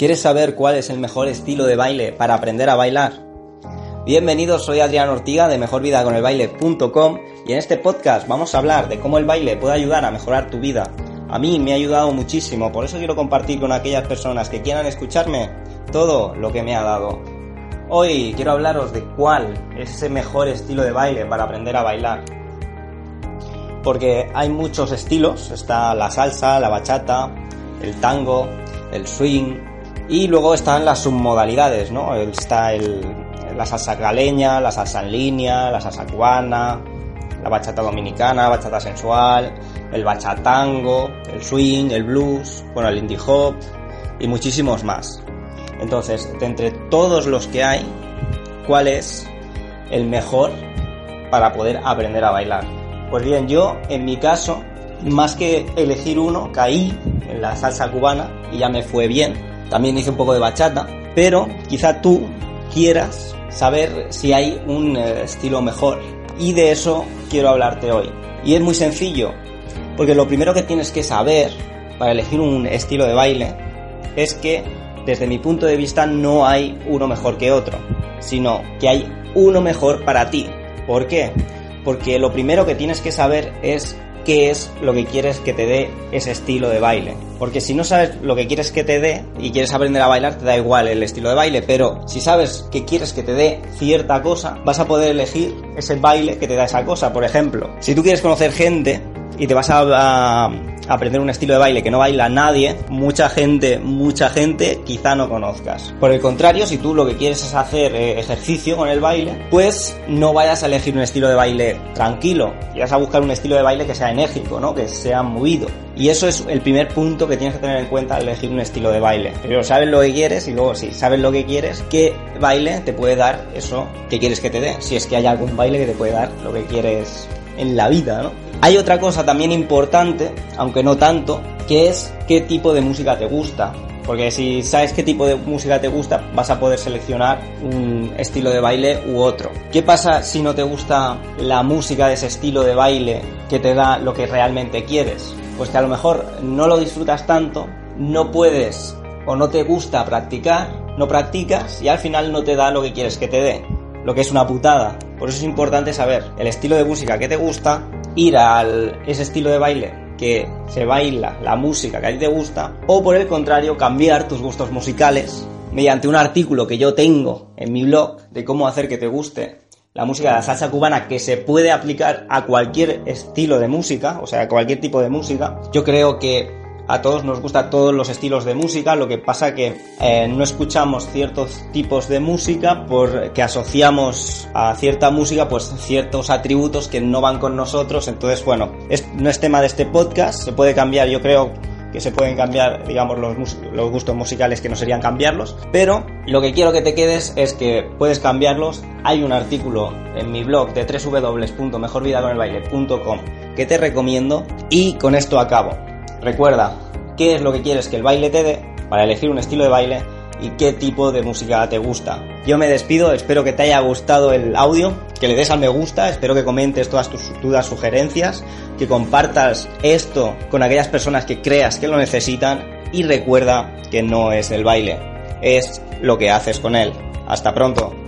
¿Quieres saber cuál es el mejor estilo de baile para aprender a bailar? Bienvenidos, soy Adrián Ortiga de mejorvidaconelbaile.com y en este podcast vamos a hablar de cómo el baile puede ayudar a mejorar tu vida. A mí me ha ayudado muchísimo, por eso quiero compartir con aquellas personas que quieran escucharme todo lo que me ha dado. Hoy quiero hablaros de cuál es ese mejor estilo de baile para aprender a bailar. Porque hay muchos estilos, está la salsa, la bachata, el tango, el swing, y luego están las submodalidades, ¿no? Está el, la salsa caleña, la salsa en línea, la salsa cubana, la bachata dominicana, bachata sensual, el bachatango, el swing, el blues, bueno, el indie hop y muchísimos más. Entonces, de entre todos los que hay, ¿cuál es el mejor para poder aprender a bailar? Pues bien, yo en mi caso, más que elegir uno, caí en la salsa cubana y ya me fue bien también hice un poco de bachata, pero quizá tú quieras saber si hay un eh, estilo mejor. Y de eso quiero hablarte hoy. Y es muy sencillo, porque lo primero que tienes que saber para elegir un estilo de baile es que desde mi punto de vista no hay uno mejor que otro, sino que hay uno mejor para ti. ¿Por qué? Porque lo primero que tienes que saber es qué es lo que quieres que te dé ese estilo de baile. Porque si no sabes lo que quieres que te dé y quieres aprender a bailar, te da igual el estilo de baile, pero si sabes que quieres que te dé cierta cosa, vas a poder elegir ese baile que te da esa cosa. Por ejemplo, si tú quieres conocer gente y te vas a, aprender un estilo de baile que no baila nadie, mucha gente, mucha gente quizá no conozcas. Por el contrario, si tú lo que quieres es hacer eh, ejercicio con el baile, pues no vayas a elegir un estilo de baile tranquilo, vas a buscar un estilo de baile que sea enérgico, ¿no? Que sea movido. Y eso es el primer punto que tienes que tener en cuenta al elegir un estilo de baile. Primero sabes lo que quieres y luego si sabes lo que quieres, qué baile te puede dar eso que quieres que te dé. Si es que hay algún baile que te puede dar lo que quieres en la vida, ¿no? Hay otra cosa también importante, aunque no tanto, que es qué tipo de música te gusta. Porque si sabes qué tipo de música te gusta, vas a poder seleccionar un estilo de baile u otro. ¿Qué pasa si no te gusta la música de ese estilo de baile que te da lo que realmente quieres? Pues que a lo mejor no lo disfrutas tanto, no puedes o no te gusta practicar, no practicas y al final no te da lo que quieres que te dé. Lo que es una putada. Por eso es importante saber el estilo de música que te gusta ir a ese estilo de baile que se baila la música que a ti te gusta o por el contrario cambiar tus gustos musicales mediante un artículo que yo tengo en mi blog de cómo hacer que te guste la música de la salsa cubana que se puede aplicar a cualquier estilo de música, o sea, a cualquier tipo de música. Yo creo que a todos nos gustan todos los estilos de música, lo que pasa que eh, no escuchamos ciertos tipos de música porque asociamos a cierta música pues ciertos atributos que no van con nosotros, entonces bueno, no es tema de este podcast, se puede cambiar, yo creo que se pueden cambiar, digamos, los, los, gustos musicales que no serían cambiarlos, pero lo que quiero que te quedes es que puedes cambiarlos. Hay un artículo en mi blog de www.mejorvidaconelbaile.com que te recomiendo y con esto acabo. Recuerda qué es lo que quieres que el baile te dé para elegir un estilo de baile y qué tipo de música te gusta. Yo me despido, espero que te haya gustado el audio, que le des al me gusta, espero que comentes todas tus dudas, sugerencias, que compartas esto con aquellas personas que creas que lo necesitan y recuerda que no es el baile, es lo que haces con él. Hasta pronto.